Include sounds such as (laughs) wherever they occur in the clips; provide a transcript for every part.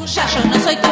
tuya, yo no soy tu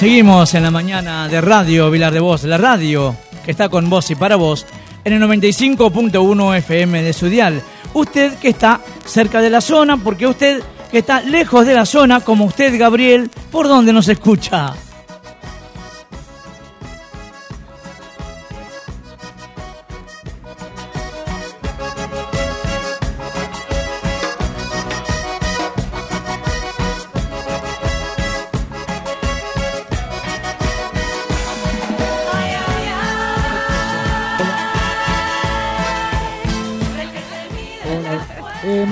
Seguimos en la mañana de Radio Vilar de Voz, la radio que está con vos y para vos en el 95.1 FM de su dial. Usted que está cerca de la zona, porque usted que está lejos de la zona, como usted, Gabriel, ¿por dónde nos escucha?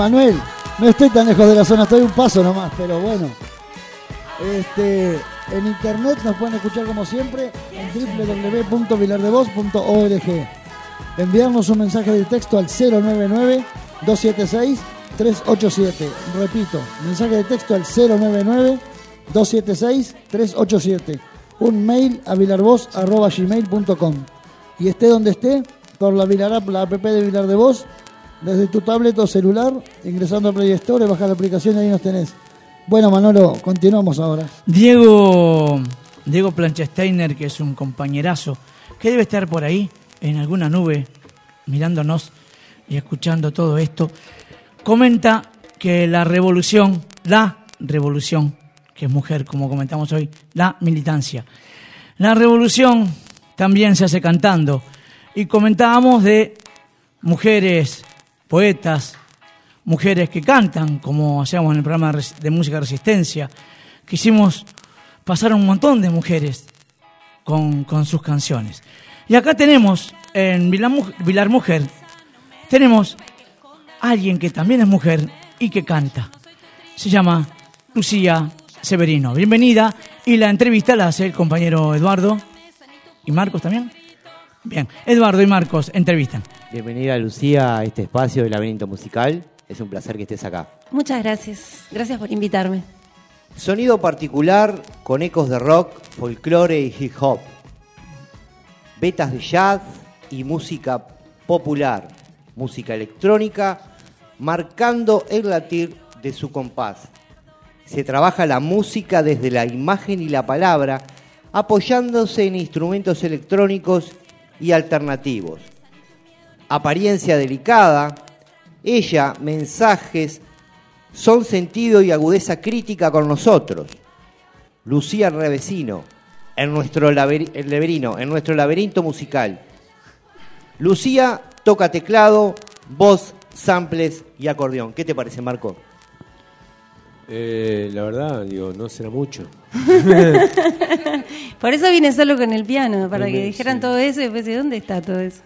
Manuel, no estoy tan lejos de la zona, estoy un paso nomás, pero bueno. Este, en internet nos pueden escuchar como siempre en www.vilardevoz.org. Enviarnos un mensaje de texto al 099-276-387. Repito, mensaje de texto al 099-276-387. Un mail a vilarvoz.gmail.com. Y esté donde esté, por la Vilar la app de Vilar de Voz, desde tu tablet o celular, ingresando a Play Store, baja la aplicación y ahí nos tenés. Bueno, Manolo, continuamos ahora. Diego, Diego Planchesteiner, que es un compañerazo, que debe estar por ahí, en alguna nube, mirándonos y escuchando todo esto, comenta que la revolución, la revolución, que es mujer, como comentamos hoy, la militancia. La revolución también se hace cantando. Y comentábamos de mujeres poetas, mujeres que cantan, como hacíamos en el programa de música resistencia. Quisimos pasar un montón de mujeres con, con sus canciones. Y acá tenemos, en Vilar Mujer, tenemos a alguien que también es mujer y que canta. Se llama Lucía Severino. Bienvenida. Y la entrevista la hace el compañero Eduardo. ¿Y Marcos también? Bien, Eduardo y Marcos entrevistan. Bienvenida Lucía a este espacio de Laberinto Musical. Es un placer que estés acá. Muchas gracias. Gracias por invitarme. Sonido particular con ecos de rock, folclore y hip hop. Vetas de jazz y música popular. Música electrónica marcando el latir de su compás. Se trabaja la música desde la imagen y la palabra apoyándose en instrumentos electrónicos y alternativos. Apariencia delicada, ella, mensajes, son sentido y agudeza crítica con nosotros. Lucía Revesino, en nuestro laberi- el laberinto, en nuestro laberinto musical. Lucía toca teclado, voz, samples y acordeón. ¿Qué te parece, Marco? Eh, la verdad, digo, no será mucho. (laughs) Por eso vine solo con el piano, para que sí. dijeran todo eso y después, ¿de dónde está todo eso?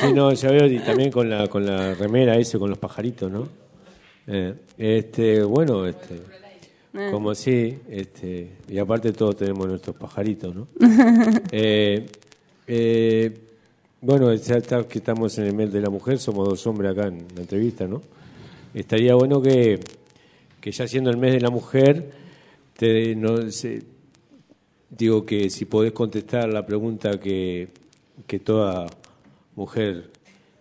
Sí, no, ya veo, y también con la, con la remera ese, con los pajaritos, ¿no? Eh, este, bueno, este, como así, este, y aparte todos tenemos nuestros pajaritos, ¿no? (laughs) Eh, eh, bueno, ya está que estamos en el mes de la mujer, somos dos hombres acá en la entrevista, ¿no? Estaría bueno que, que ya siendo el mes de la mujer, te, no, sé, digo que si podés contestar la pregunta que, que toda mujer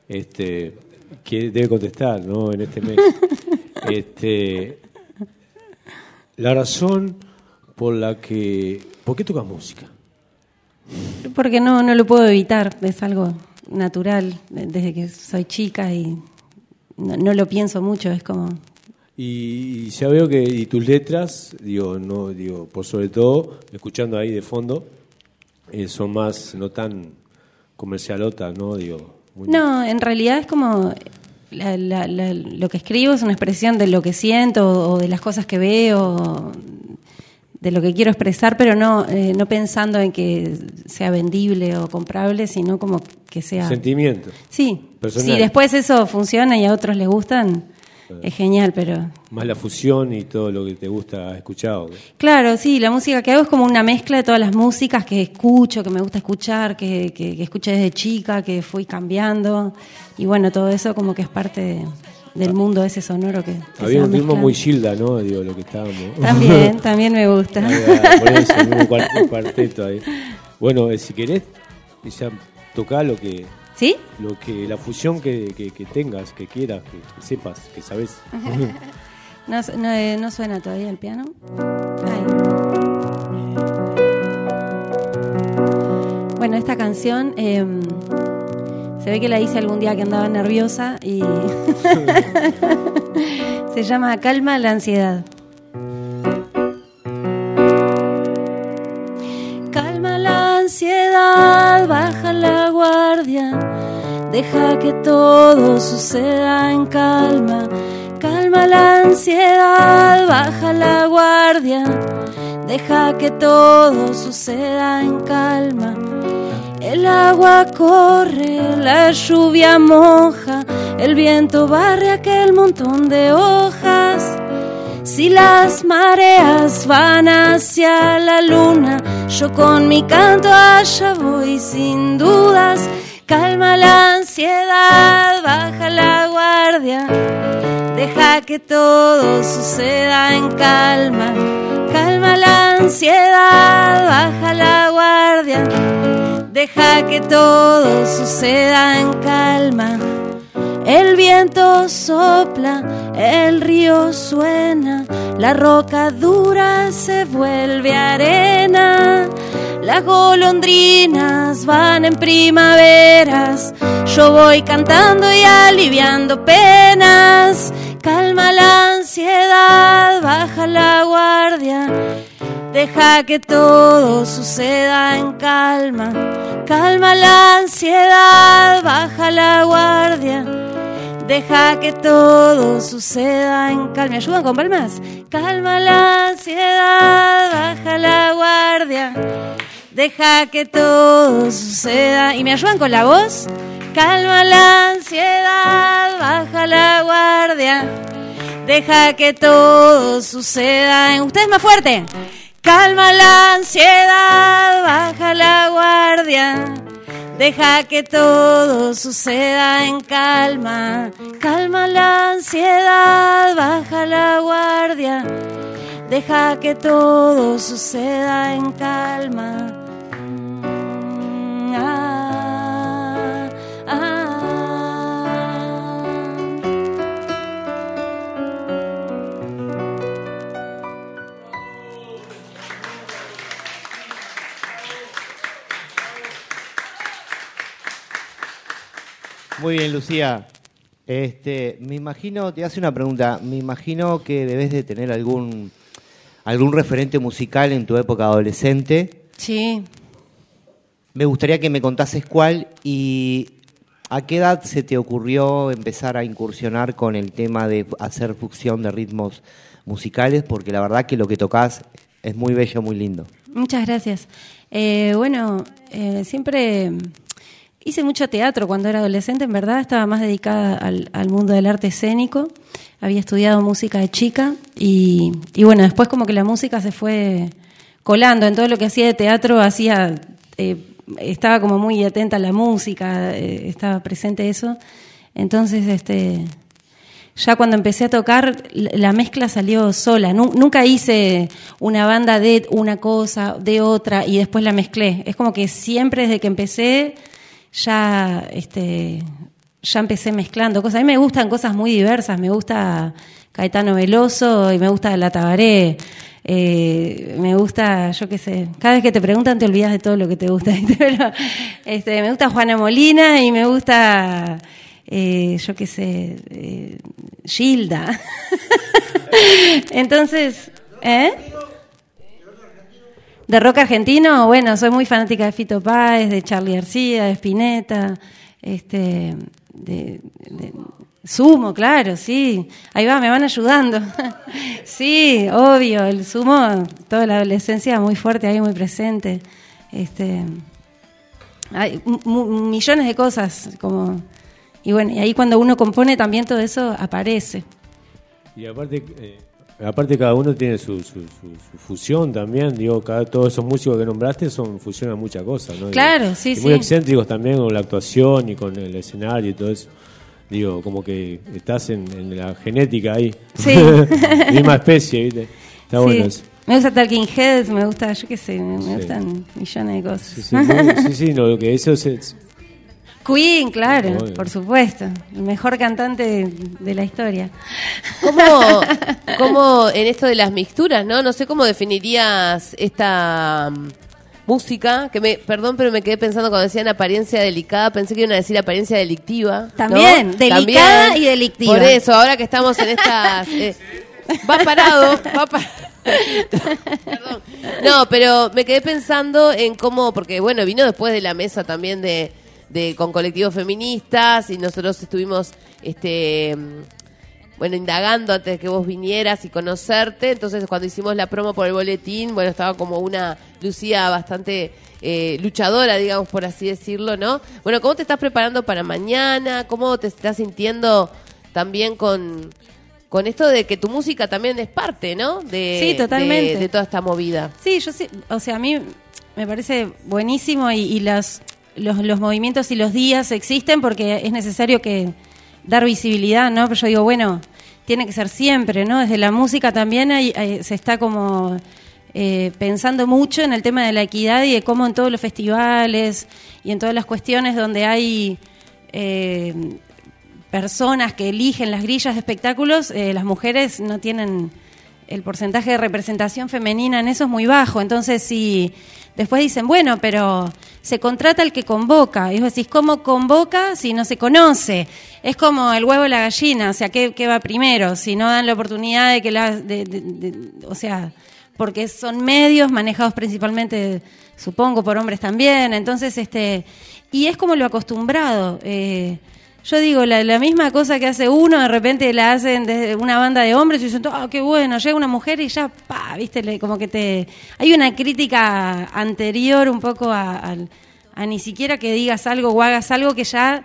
este, que debe contestar ¿no? en este mes. (laughs) este, la razón por la que... ¿Por qué tocas música? Porque no, no lo puedo evitar, es algo natural, desde que soy chica y no, no lo pienso mucho, es como... Y, ya veo que y tus letras, digo, no, digo, por sobre todo, escuchando ahí de fondo, eh, son más, no tan comercialotas, ¿no? Digo, muy- No, en realidad es como la- la- la- lo que escribo es una expresión de lo que siento o de las cosas que veo, de lo que quiero expresar, pero no, eh, no pensando en que sea vendible o comprable, sino como que sea... Sentimiento. Sí, Personal. si después eso funciona y a otros les gustan, es genial, pero... Más la fusión y todo lo que te gusta escuchado. Claro, sí, la música que hago es como una mezcla de todas las músicas que escucho, que me gusta escuchar, que, que, que escuché desde chica, que fui cambiando. Y bueno, todo eso como que es parte de- del mundo ese sonoro que, Había un ritmo muy Gilda, ¿no? Digo, lo que estábamos. (laughs) También, (laughs) también me gusta. Por eso, un cuart- un cuarteto ahí. Bueno, eh, si querés, ya toca lo que, ¿Sí? lo que, la fusión que, que- que tengas, que quieras, que, que sepas, que sabes. (laughs) No, eh, no suena todavía el piano. Ahí. Bueno, esta canción eh, se ve que la hice algún día que andaba nerviosa y (laughs) (laughs) se llama Calma la ansiedad. Deja que todo suceda en calma. Calma la ansiedad, baja la guardia, deja que todo suceda en calma. El agua corre, la lluvia moja, el viento barre aquel montón de hojas. Si las mareas van hacia la luna, yo con mi canto allá voy sin dudas. Calma la ansiedad, baja la guardia, deja que todo suceda en calma. Calma la ansiedad, baja la guardia, deja que todo suceda en calma. El viento sopla, el río suena, la roca dura se vuelve arena. Las golondrinas van en primaveras, yo voy cantando y aliviando penas. Calma la ansiedad, baja la guardia, deja que todo suceda en calma. Calma la ansiedad, baja la guardia. Deja que todo suceda en calma. ¿Me ayudan con palmas? Calma la ansiedad, baja la guardia. Deja que todo suceda. ¿Y me ayudan con la voz? Calma la ansiedad, baja la guardia. Deja que todo suceda. en- Ustedes más fuerte. Calma la ansiedad, baja la guardia. Deja que todo suceda en calma. Calma la ansiedad, baja la guardia. Deja que todo suceda en calma. Mm, ah, Muy bien, Lucía. Este, me imagino, te hace una pregunta, me imagino que debes de tener algún algún referente musical en tu época adolescente. Sí. Me gustaría que me contases cuál y a qué edad se te ocurrió empezar a incursionar con el tema de hacer fusión de ritmos musicales, porque la verdad que lo que tocas es muy bello, muy lindo. Muchas gracias. Eh, bueno, eh, siempre hice mucho teatro cuando era adolescente, en verdad estaba más dedicada al, al mundo del arte escénico, había estudiado música de chica y, y bueno, después como que la música se fue colando en todo lo que hacía de teatro, hacía, eh, estaba como muy atenta a la música, eh, estaba presente eso, entonces este ya cuando empecé a tocar, la la mezcla salió sola. Nu- nunca hice una banda de una cosa, de otra, y después la mezclé. Es como que siempre desde que empecé, ya, este, ya empecé mezclando cosas. A mí me gustan cosas muy diversas. Me gusta Caetano Veloso y me gusta La Tabaré. Eh, me gusta, yo qué sé, cada vez que te preguntan te olvidas de todo lo que te gusta. (laughs) este, me gusta Juana Molina y me gusta, eh, yo qué sé, eh, Gilda. (laughs) Entonces, ¿eh? De rock argentino, bueno, soy muy fanática de Fito Páez, de Charlie García, de Spinetta, este, de, de Sumo, claro, sí. Ahí va, me van ayudando. (laughs) sí, obvio, el sumo, toda la adolescencia muy fuerte ahí, muy presente. Este, hay millones de cosas, como y bueno, y ahí cuando uno compone también todo eso aparece. Y aparte, eh, aparte cada uno tiene su, su, su- su fusión también, digo, cada, todos esos músicos que nombraste son fusionan muchas cosas, ¿no? Digo, Claro, sí, y Muy sí. excéntricos también con la actuación y con el escenario y todo eso. Digo, como que estás en, en la genética ahí. Sí. (laughs) Misma especie, ¿viste? Está Sí. bueno eso. Me gusta Talking Heads, me gusta, yo qué sé, me, me Sí. gustan millones de cosas. Sí, sí, no, sí, sí, no, lo que eso es, es- Queen, claro, Obvio. por supuesto, el mejor cantante de, de la historia. ¿Cómo, (laughs) cómo en esto de las mixturas, no? No sé cómo definirías esta mm, música, que me, perdón, pero me quedé pensando cuando decían apariencia delicada, pensé que iban a decir apariencia delictiva. ¿no? También, delicada y delictiva. Por eso, ahora que estamos en estas... eh, va parado, va parado. (laughs) Perdón. No, pero me quedé pensando en cómo, porque bueno, vino después de la mesa también de, de con colectivos feministas y nosotros estuvimos este bueno, indagando antes de que vos vinieras y conocerte, entonces cuando hicimos la promo por el boletín, bueno, estaba como una Lucía bastante eh, luchadora, digamos, por así decirlo, ¿no? Bueno, ¿cómo te estás preparando para mañana? ¿Cómo te estás sintiendo también con, con esto de que tu música también es parte, ¿no? De, Sí, totalmente. De, de toda esta movida. Sí, yo sí, o sea, a mí me parece buenísimo y, y las, los, los movimientos y los días existen porque es necesario que dar visibilidad, ¿no? Pero yo digo, bueno, tiene que ser siempre, ¿no? Desde la música también hay- se está como eh, pensando mucho en el tema de la equidad y de cómo en todos los festivales y en todas las cuestiones donde hay eh, personas que eligen las grillas de espectáculos, eh, las mujeres no tienen el porcentaje de representación femenina en eso es muy bajo. Entonces, si después dicen, bueno, pero se contrata el que convoca. Y vos decís, ¿cómo convoca si no se conoce? Es como el huevo y la gallina, o sea, ¿qué, qué va primero? Si no dan la oportunidad de que las... de- o sea, porque son medios manejados principalmente, supongo, por hombres también. Entonces, este... Y es como lo acostumbrado. eh, yo digo, la, misma cosa que hace uno, de repente la hacen desde una banda de hombres y dicen, ah, qué bueno, llega una mujer y ya, pa, viste, como que te... Hay una crítica anterior un poco a, al- a ni siquiera que digas algo o hagas algo que ya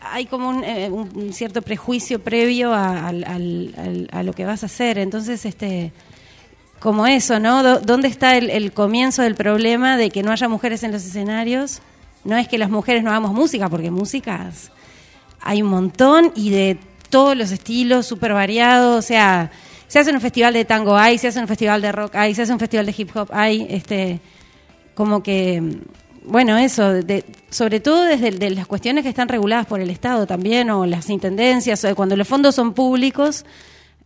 hay como un, eh, un- cierto prejuicio previo a, a lo que vas a hacer. Entonces, este como eso, ¿no? ¿Dónde está el, el comienzo del problema de que no haya mujeres en los escenarios? No es que las mujeres no hagamos música, porque músicas hay un montón y de todos los estilos, súper variados. O sea, se hace un festival de tango, hay, se hace un festival de rock, hay, se hace un festival de hip hop, hay, este, como que, bueno, eso, de- sobre todo desde de las cuestiones que están reguladas por el Estado también, o las intendencias, o cuando los fondos son públicos,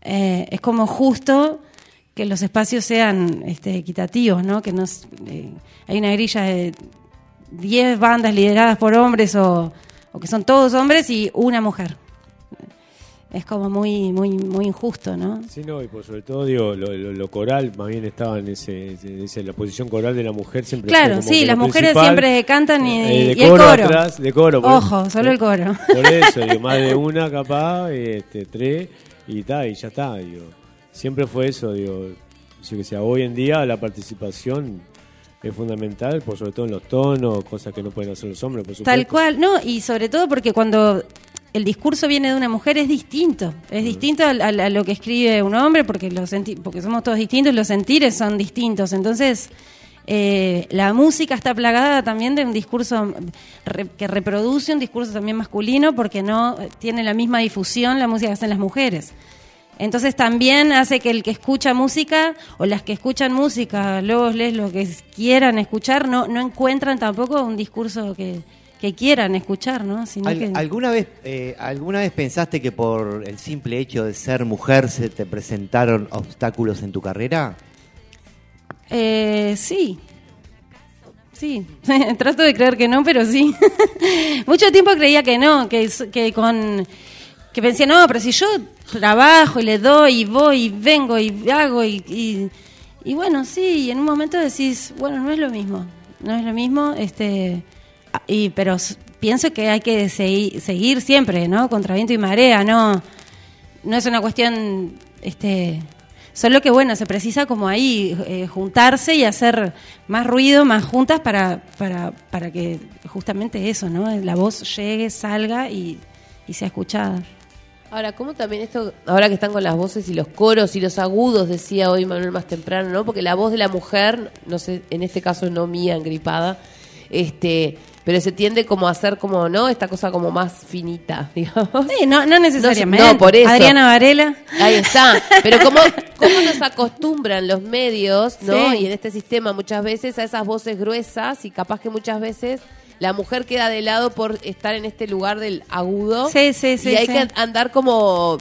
eh, es como justo que los espacios sean este, equitativos, ¿no? Que no eh, hay una grilla de 10 bandas lideradas por hombres o, o que son todos hombres y una mujer. Es como muy muy muy injusto, ¿no? Sí, no, y por sobre todo, digo, lo, lo- lo coral más bien estaba en ese, en ese- la posición coral de la mujer siempre Claro, como sí, que las mujeres siempre cantan y, eh, y el coro atrás, de coro. Ojo, solo el coro. (laughs) Por eso, digo, más de una capaz, este, tres, y ta, y ya está, digo. Siempre fue eso, digo, yo que sea, hoy en día la participación es fundamental, por sobre todo en los tonos, cosas que no pueden hacer los hombres, por supuesto. Tal cual, no, y sobre todo porque cuando el discurso viene de una mujer es distinto, es distinto al- a, lo que escribe un hombre porque los senti- porque somos todos distintos, los sentires son distintos, entonces eh, la música está plagada también de un discurso re- que reproduce un discurso también masculino porque no eh, tiene la misma difusión la música que hacen las mujeres. Entonces también hace que el que escucha música o las que escuchan música, luego les lo que quieran escuchar, no, no encuentran tampoco un discurso que, que quieran escuchar, ¿no? Sino Al- que- ¿Alguna vez eh, alguna vez pensaste que por el simple hecho de ser mujer se te presentaron obstáculos en tu carrera? Eh, sí. Sí, (laughs) trato de creer que no, pero sí. (laughs) Mucho tiempo creía que no, que, que con que pensé, no, pero si yo trabajo y le doy y voy y vengo y hago y, y, y bueno, sí, y en un momento decís, bueno, no es lo mismo, no es lo mismo, este, ah, y, pero pienso que hay que segui- seguir siempre, ¿no? Contra viento y marea, no, no es una cuestión, este, solo que bueno, se precisa como ahí eh, juntarse y hacer más ruido, más juntas para, para, para que justamente eso, ¿no? La voz llegue, salga y, y sea escuchada. Ahora, ¿cómo también esto, ahora que están con las voces y los coros y los agudos, decía hoy Manuel más temprano, ¿no? Porque la voz de la mujer, no sé, en este caso no mía, engripada, este, pero se tiende como a hacer como, ¿no? Esta cosa como más finita, (laughs) digamos. Sí, no, no necesariamente. No, por eso. Adriana Varela. Ahí está. Pero (laughs) cómo, cómo nos acostumbran los medios, ¿no? Sí. Y en este sistema muchas veces a esas voces gruesas y capaz que muchas veces la mujer queda de lado por estar en este lugar del agudo. Sí, sí, sí, Y hay sí. que andar como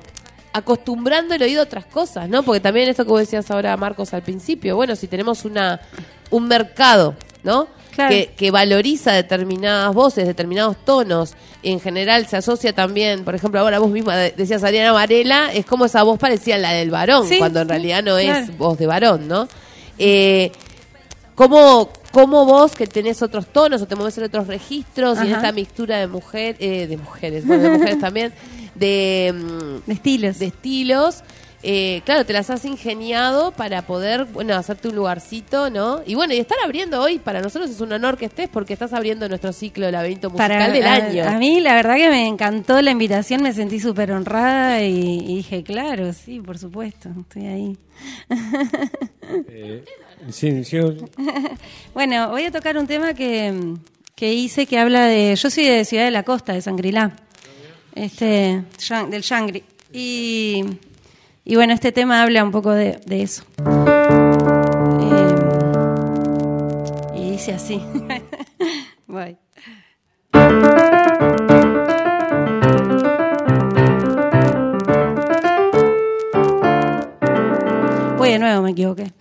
acostumbrando el oído a otras cosas, ¿no? Porque también esto que vos decías ahora, Marcos, al principio, bueno, si tenemos una un mercado, ¿no? Claro. Que, que valoriza determinadas voces, determinados tonos, en general se asocia también, por ejemplo, ahora vos misma de- decías Ariana Varela, es como esa voz parecía la del varón, Sí, cuando en sí, realidad no claro. es voz de varón, ¿no? Eh, ¿Cómo, cómo vos que tenés otros tonos o te mueves en otros registros y en esta mixtura de mujer, eh, de mujeres, bueno, de mujeres (laughs) también, de, mm, De estilos. de estilos, eh, claro, te las has ingeniado para poder, bueno, hacerte un lugarcito, ¿no? Y bueno, y estar abriendo hoy, para nosotros es un honor que estés porque estás abriendo nuestro ciclo de laberinto musical Para, del a- año. A, mí la verdad que me encantó la invitación, me sentí súper honrada y, y dije, claro, sí, por supuesto, estoy ahí. (laughs) Eh, (laughs) Bueno, voy a tocar un tema que, que hice que habla de... Yo soy de Ciudad de la Costa, de Sangrilá, este, del Shangri. Y, y bueno, este tema habla un poco de, eso. Eh, y dice así. (laughs) Voy de nuevo, me equivoqué.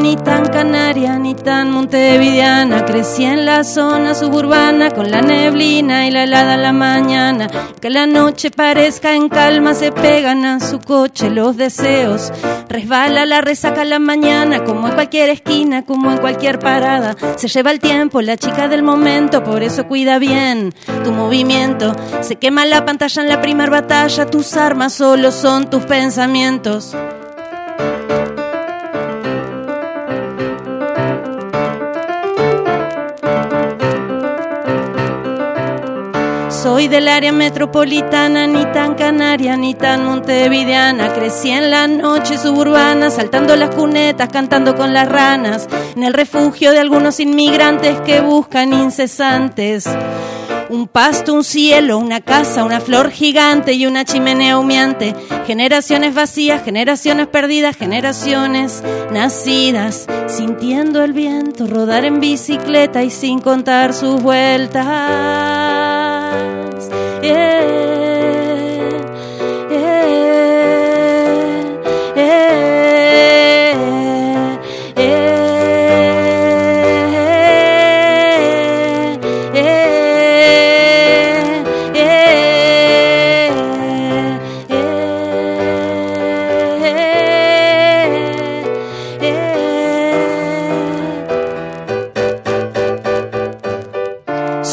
Ni tan canaria, ni tan montevideana. Crecí en la zona suburbana con la neblina y la helada la mañana. Que la noche parezca en calma, se pegan a su coche los deseos. Resbala la resaca la mañana, como en cualquier esquina, como en cualquier parada. Se lleva el tiempo, la chica del momento, por eso cuida bien tu movimiento. Se quema la pantalla en la primer batalla, tus armas solo son tus pensamientos. Soy del área metropolitana, ni tan canaria, ni tan montevideana. Crecí en la noche suburbana, saltando las cunetas, cantando con las ranas. En el refugio de algunos inmigrantes que buscan incesantes. Un pasto, un cielo, una casa, una flor gigante y una chimenea humeante. Generaciones vacías, generaciones perdidas, generaciones nacidas, sintiendo el viento, rodar en bicicleta y sin contar sus vueltas. 耶。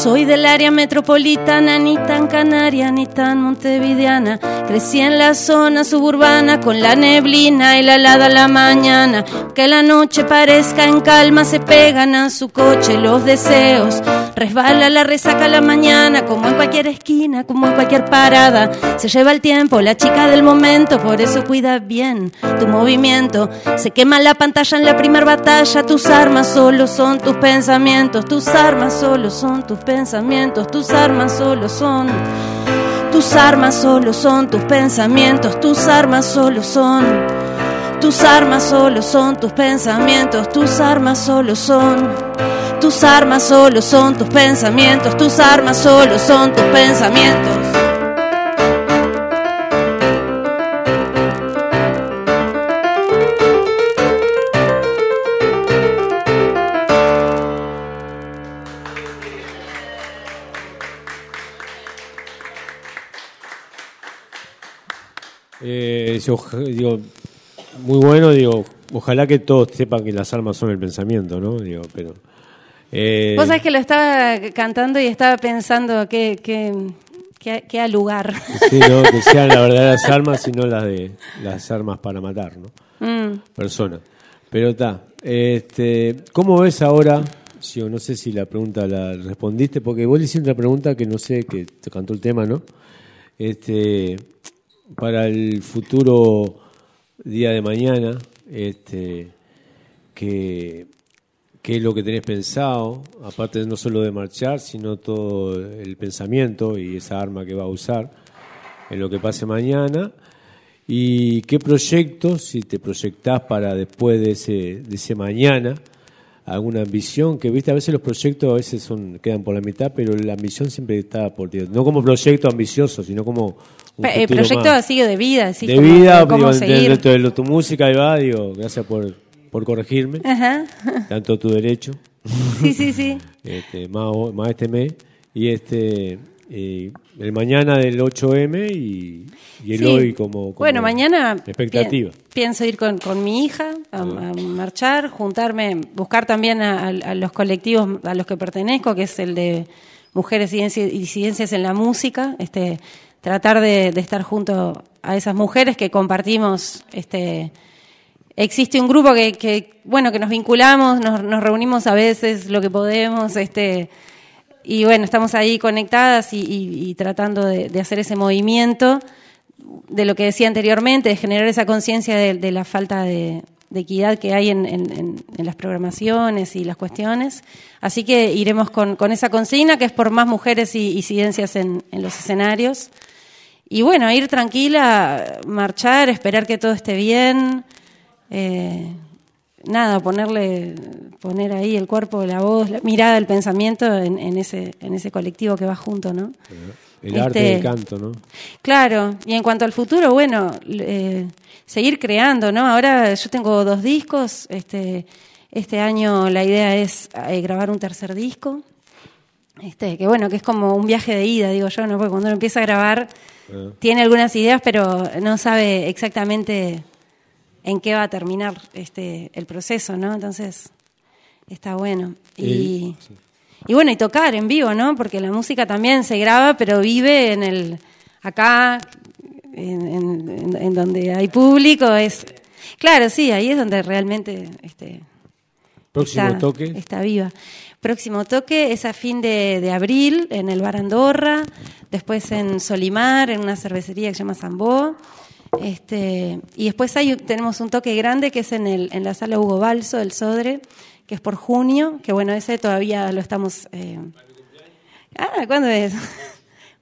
Soy del área metropolitana, ni tan canaria, ni tan montevideana. Crecí en la zona suburbana con la neblina y la helada la mañana. Que la noche parezca en calma, se pegan a su coche los deseos. Resbala la resaca la mañana, como en cualquier esquina, como en cualquier parada. Se lleva el tiempo, la chica del momento, por eso cuida bien tu movimiento. Se quema la pantalla en la primer batalla, tus armas solo son tus pensamientos, tus armas solo son tus pensamientos, tus armas solo son. Tus armas solo son tus pensamientos, tus armas solo son. Tus armas solo son tus pensamientos, tus armas solo son. tus armas solo son tus pensamientos, tus armas solo son tus pensamientos. Oja- digo, muy bueno, digo, ojalá que todos sepan que las armas son el pensamiento, ¿no? Digo, pero. eh, Vos sabés que lo estaba cantando y estaba pensando que, que, que, que a lugar. sí, ¿no? (laughs) Que sean las verdaderas armas y no las de las armas para matar, ¿no? Mm. Personas. Pero está. Este, ¿Cómo ves ahora? Sí, no sé si la pregunta la respondiste, porque vos le hiciste una pregunta que no sé, que te cantó el tema, ¿no? Este, para el futuro día de mañana, este, que, qué es lo que tenés pensado, aparte no solo de marchar, sino todo el pensamiento y esa arma que va a usar en lo que pase mañana. ¿Y qué proyectos, si te proyectás para después de ese, de ese mañana, alguna ambición? Que viste, a veces los proyectos a veces son, quedan por la mitad, pero la ambición siempre está por ti. No como proyecto ambicioso, sino como un El proyecto así de vida, así de como vida, de cómo digo, de- seguir. tu música, ahí va, digo, gracias por, por corregirme, Ajá. tanto tu derecho, Sí, sí, sí. (laughs) este, más, más este mes, y este y el mañana del 8M y, y el Sí. hoy como, como Bueno, mañana expectativa. pi- pienso ir con, con mi hija a, a marchar, juntarme, buscar también a, a- a los colectivos a los que pertenezco, que es el de mujeres y disidencias en la música, este, tratar de, de estar junto a esas mujeres que compartimos este existe un grupo que, que, bueno que nos vinculamos nos, nos reunimos a veces lo que podemos este y bueno estamos ahí conectadas y, y- y tratando de, hacer ese movimiento de lo que decía anteriormente de generar esa conciencia de, la falta de, equidad que hay en, las programaciones y las cuestiones así que iremos con, esa consigna que es por más mujeres y incidencias en, en los escenarios y bueno, ir tranquila, marchar, esperar que todo esté bien. eh, nada, ponerle, poner ahí el cuerpo, la voz, la mirada, el pensamiento en, en ese, en ese colectivo que va junto, ¿no? El arte Este, del canto, ¿no? Claro, y en cuanto al futuro, bueno, eh, seguir creando, ¿no? Ahora yo tengo dos discos, este, este año la idea es eh, grabar un tercer disco, este, que bueno, que es como un viaje de ida, digo yo, ¿no? Porque cuando uno empieza a grabar, Ah. tiene algunas ideas, pero no sabe exactamente en qué va a terminar este el proceso, ¿no? Entonces, está bueno. Y, y bueno, y tocar en vivo, ¿no? Porque la música también se graba, pero vive en el acá, en, en- en- en donde hay público, es claro, sí, ahí es donde realmente este, Próximo está, toque. Está viva. Próximo toque es a fin de, de abril en el Bar Andorra, después en Solimar, en una cervecería que se llama Zambó. Este, y después hay, tenemos un toque grande que es en, el, en la sala Hugo Balso del Sodre, que es por junio, que bueno, ese todavía lo estamos... eh, Ah, ¿cuándo es? (laughs)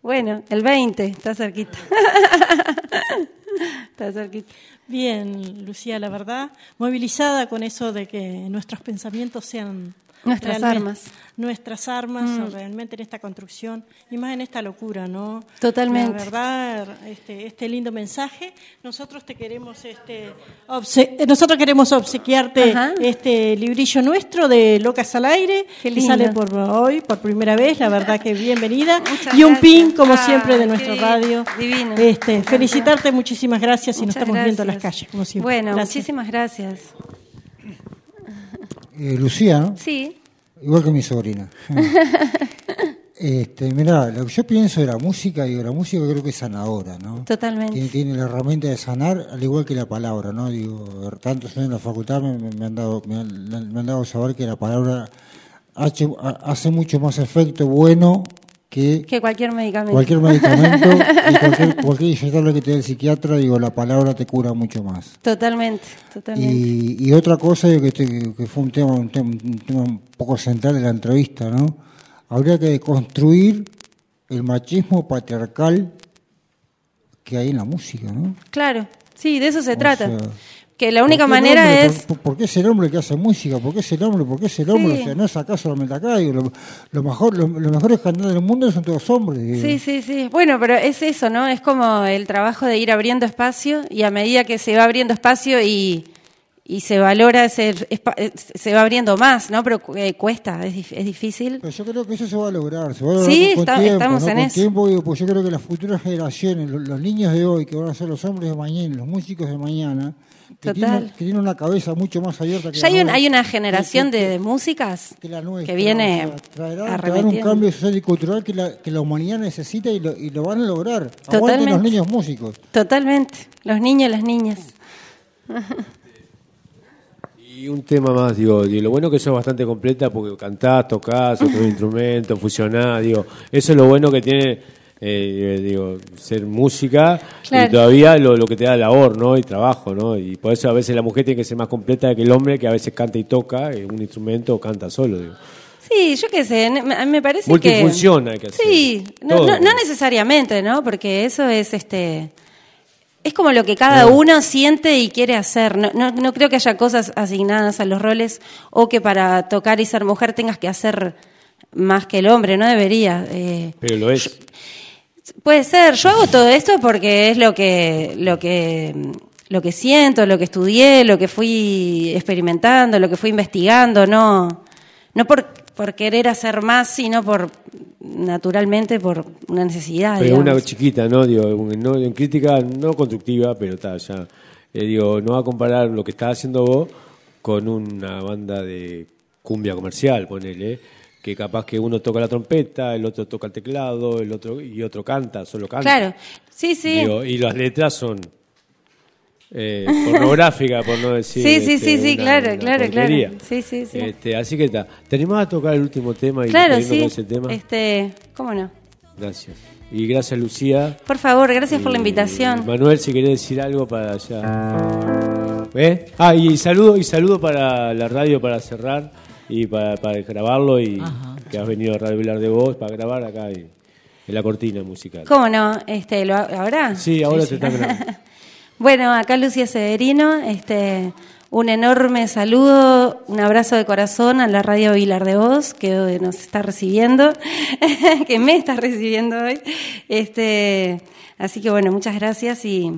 Bueno, el 20, está cerquita. (laughs) está cerquita. Bien, Lucía, la verdad, movilizada con eso de que nuestros pensamientos sean Nuestras armas. Nuestras armas Mm. realmente en esta construcción y más en esta locura, ¿no? Totalmente. La verdad, este, este lindo mensaje. Nosotros te queremos, este, eh, nosotros queremos obsequiarte Ajá. este librillo nuestro de Locas al Aire que lindo. sale por hoy por primera vez. La verdad que bienvenida Muchas y un gracias. pin como Ah, siempre de di- radio. divino. Este, felicitarte, muchísimas gracias y nos Muchas estamos viendo en las gracias. calles como siempre. Bueno, Gracias. muchísimas gracias. Eh, Lucía, ¿no? Sí. igual que mi sobrina. (laughs) este, mirá, lo que yo pienso de la música, digo, la música creo que es sanadora, ¿no? Totalmente. Tiene, tiene la herramienta de sanar, al igual que la palabra, ¿no? Digo, tantos años en la facultad me, me- han dado me han, me han dado a saber que la palabra hace, hace mucho más efecto bueno que Que cualquier medicamento. cualquier medicamento y (laughs) cualquier, cualquier inyectable que te dé el psiquiatra, digo, la palabra te cura mucho más. Totalmente, totalmente. Y, y otra cosa digo, que, este- que fue un tema, un tema, un tema un poco central de la entrevista, ¿no? Habría que construir el machismo patriarcal que hay en la música, ¿no? Claro, sí, de eso se O trata. sea- que la única ¿Por qué el manera hombre? es... ¿Por, por qué es el hombre que hace música? ¿Por qué es el hombre? ¿Por qué es el hombre? Sí. O sea, no es acá solamente acá. digo, lo, lo mejor, lo- los mejores cantantes del mundo son todos hombres. digo. Sí, sí, sí. Bueno, pero es eso, ¿no? Es como el trabajo de ir abriendo espacio y a medida que se va abriendo espacio y, y se valora ese espa- eh, se va abriendo más, ¿no? Pero eh, cuesta, es, es difícil. Pero yo creo que eso se va a lograr. Se va a lograr Sí, con, con está- tiempo, estamos ¿no? en Con eso. tiempo, digo, pues yo creo que las futuras generaciones, los, los niños de hoy, que van a ser los hombres de mañana, los músicos de mañana, que, tienen, que tienen una cabeza mucho más abierta que Ya la hay, un- hay una generación que- de, de músicas que la nuestra, que viene o sea, traerán un cambio social y cultural que la, que la humanidad necesita y lo, y lo van a lograr. Aguanten Totalmente. los niños músicos. Totalmente. Los niños, las niñas. (laughs) Y un tema más, digo, digo, lo bueno que sos bastante completa porque cantás, tocás, otros (laughs) instrumentos, fusionás, digo, eso es lo bueno que tiene, eh, digo, ser música Claro. y todavía lo, lo que te da labor, ¿no? Y trabajo, ¿no? Y por eso a veces la mujer tiene que ser más completa que el hombre que a veces canta y toca eh, un instrumento o canta solo, digo. Sí, yo qué sé, me parece que... Multifunción hay que hacer. Sí, no, no- no necesariamente, ¿no? Porque eso es este... Es como lo que cada uno siente y quiere hacer. No, no, no creo que haya cosas asignadas a los roles o que para tocar y ser mujer tengas que hacer más que el hombre, no debería. Eh, Pero lo es. Puede ser, yo hago todo esto porque es lo que, lo que, lo que siento, lo que estudié, lo que fui experimentando, lo que fui investigando, no, no por, por querer hacer más, sino por naturalmente por una necesidad. Pero una chiquita, ¿no? Digo, no, en crítica no constructiva, pero está ya. Eh, digo, no va a comparar lo que estás haciendo vos con una banda de cumbia comercial, ponele, que capaz que uno toca la trompeta, el otro toca el teclado, el otro y otro canta, solo canta. Claro, sí, sí. Digo, y las letras son eh, pornográficas, por no decir. Sí, sí, este, sí, sí, una- claro, una claro, porquería. claro. Sí, sí, sí. Este, así que está. ¿Te animás a tocar el último tema y claro, sí. con ese tema? Este, ¿cómo no? Gracias. Y gracias, Lucía. Por favor, gracias por la Y, invitación. Manuel, si querés decir algo para allá. ¿Eh? Ah, y saludo, y saludo para la radio para cerrar y para, para grabarlo y que has venido a Radio Vilar de Voz para grabar acá en, en la cortina musical. ¿Cómo no? Este, ¿lo, ¿Ahora? Sí, ahora te están grabando. (laughs) Bueno, acá Lucía Severino, este, un enorme saludo, un abrazo de corazón a la radio Vilar de Voz que nos está recibiendo, (laughs) que me está recibiendo hoy. Este, así que bueno, muchas gracias y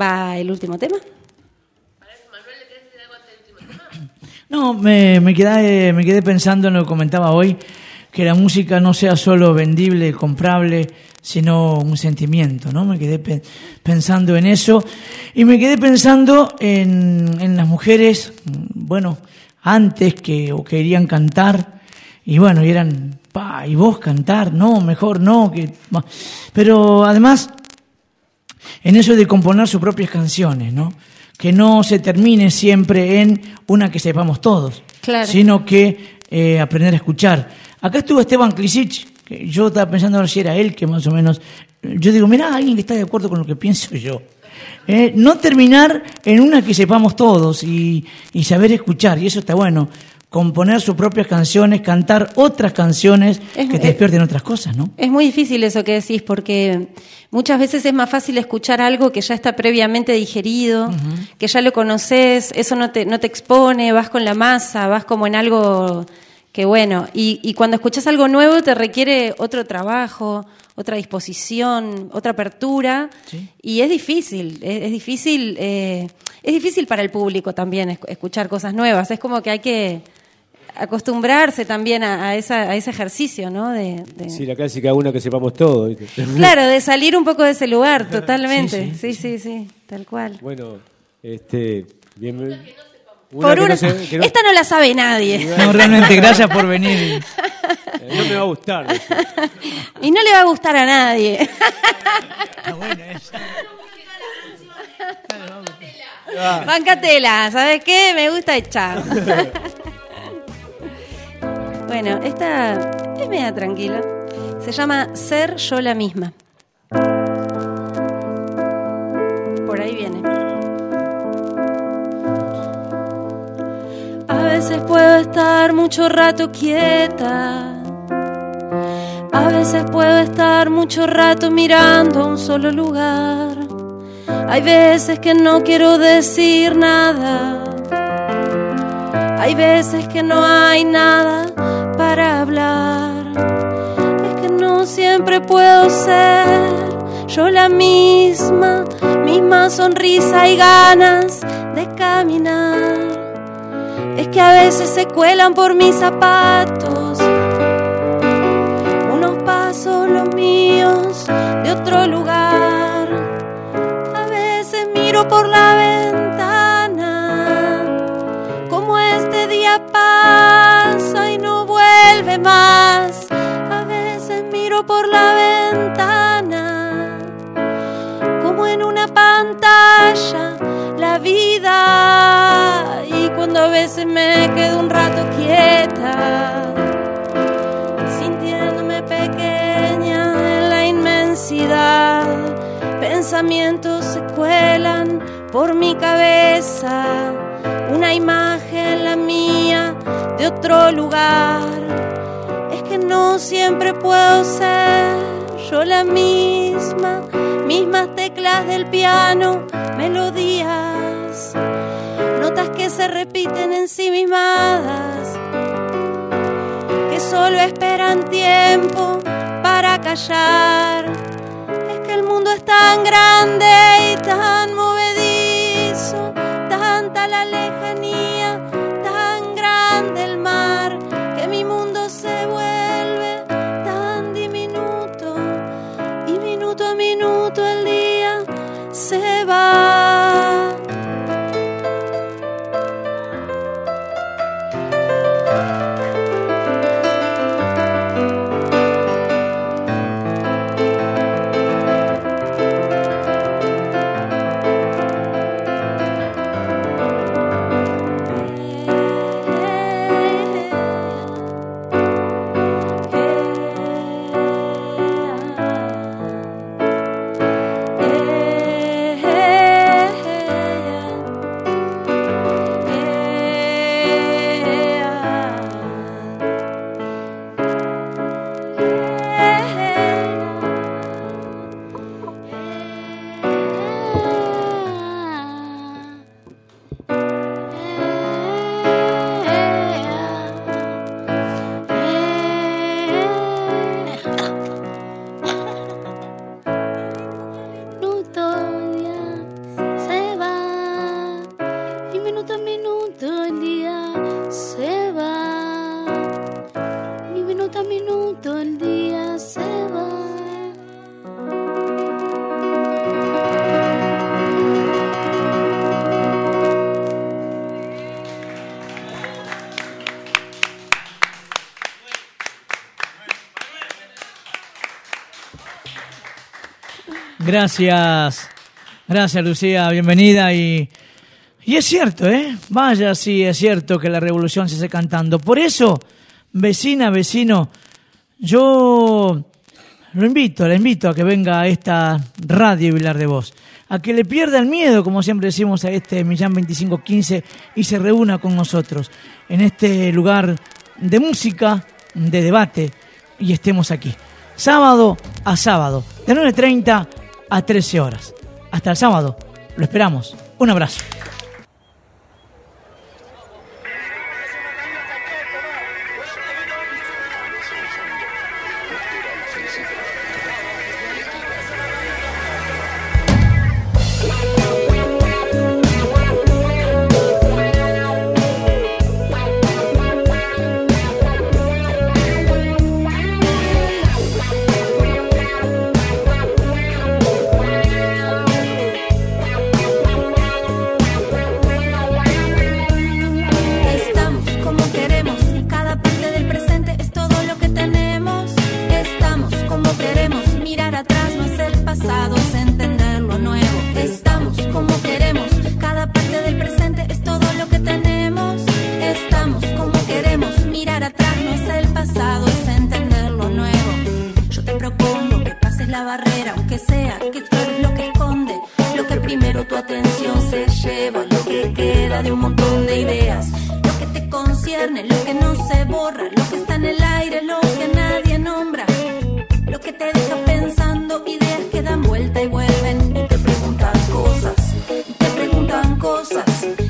va el último tema. No, me, me, quedé, me quedé pensando en lo que comentaba hoy, que la música no sea solo vendible, comprable, sino un sentimiento, ¿no? Me quedé pe- pensando en eso y me quedé pensando en, en las mujeres, bueno, antes que o querían cantar y bueno, y eran, pa, y vos cantar, no, mejor no, que... ma-". Pero además, en eso de componer sus propias canciones, ¿no? Que no se termine siempre en una que sepamos todos, Claro. sino que eh, aprender a escuchar. Acá estuvo Esteban Klisic, que yo estaba pensando a ver si era él que más o menos... Yo digo, mira, alguien que está de acuerdo con lo que pienso yo. Eh, no terminar en una que sepamos todos y, y saber escuchar, y eso está bueno. Componer sus propias canciones, cantar otras canciones Es- que te es- despierten otras cosas, ¿no? Es muy difícil eso que decís porque muchas veces es más fácil escuchar algo que ya está previamente digerido, que ya lo conoces, eso no te, no te expone, vas con la masa, vas como en algo que bueno, y, y cuando escuchas algo nuevo te requiere otro trabajo, otra disposición, otra apertura, y es difícil, es, es difícil, eh, es difícil para el público también esc- escuchar cosas nuevas, es como que hay que acostumbrarse también a, a esa, a ese ejercicio, ¿no? De, de- Sí, la clásica una que sepamos todo. (laughs) Claro, de salir un poco de ese lugar, (laughs) totalmente. Sí, sí, sí, tal cual. Bueno, este. Bien, una Por una, no sé- que no- esta no la sabe nadie. No, realmente, gracias por venir. (laughs) eh, no me va a gustar. eso. Y no le va a gustar a nadie. (laughs) Bancatela, ¿sabes qué? Me gusta echar. (laughs) bueno, esta es media tranquila. Se llama Ser yo la misma. Por ahí viene. Veces puedo estar mucho rato quieta. A veces puedo estar mucho rato mirando a un solo lugar. Hay veces que no quiero decir nada. Hay veces que no hay nada para hablar. Es que no siempre puedo ser yo la misma, misma sonrisa y ganas de caminar. Que a veces se cuelan por mis zapatos unos pasos los míos de otro lugar. A veces miro por la ventana como este día pasa y no vuelve más. A veces miro por la ventana como en una pantalla veces me quedo un rato quieta sintiéndome pequeña en la inmensidad. Pensamientos se cuelan por mi cabeza, una imagen la mía de otro lugar. Es que no siempre puedo ser yo la misma, mismas teclas del piano, melodías, que se repiten ensimismadas que solo esperan tiempo para callar. Es que el mundo es tan grande Gracias, gracias Lucía, bienvenida y, y es cierto, ¿eh? Vaya, sí, es cierto que la revolución se hace cantando. Por eso, vecina, vecino, yo lo invito, le invito a que venga a esta radio Vilar de Voz, a que le pierda el miedo, como siempre decimos, a este Millán 2515 y se reúna con nosotros en este lugar de música, de debate y estemos aquí. Sábado a sábado, de 9.30 a 13 horas. Hasta el sábado, lo esperamos. Un abrazo. cosas.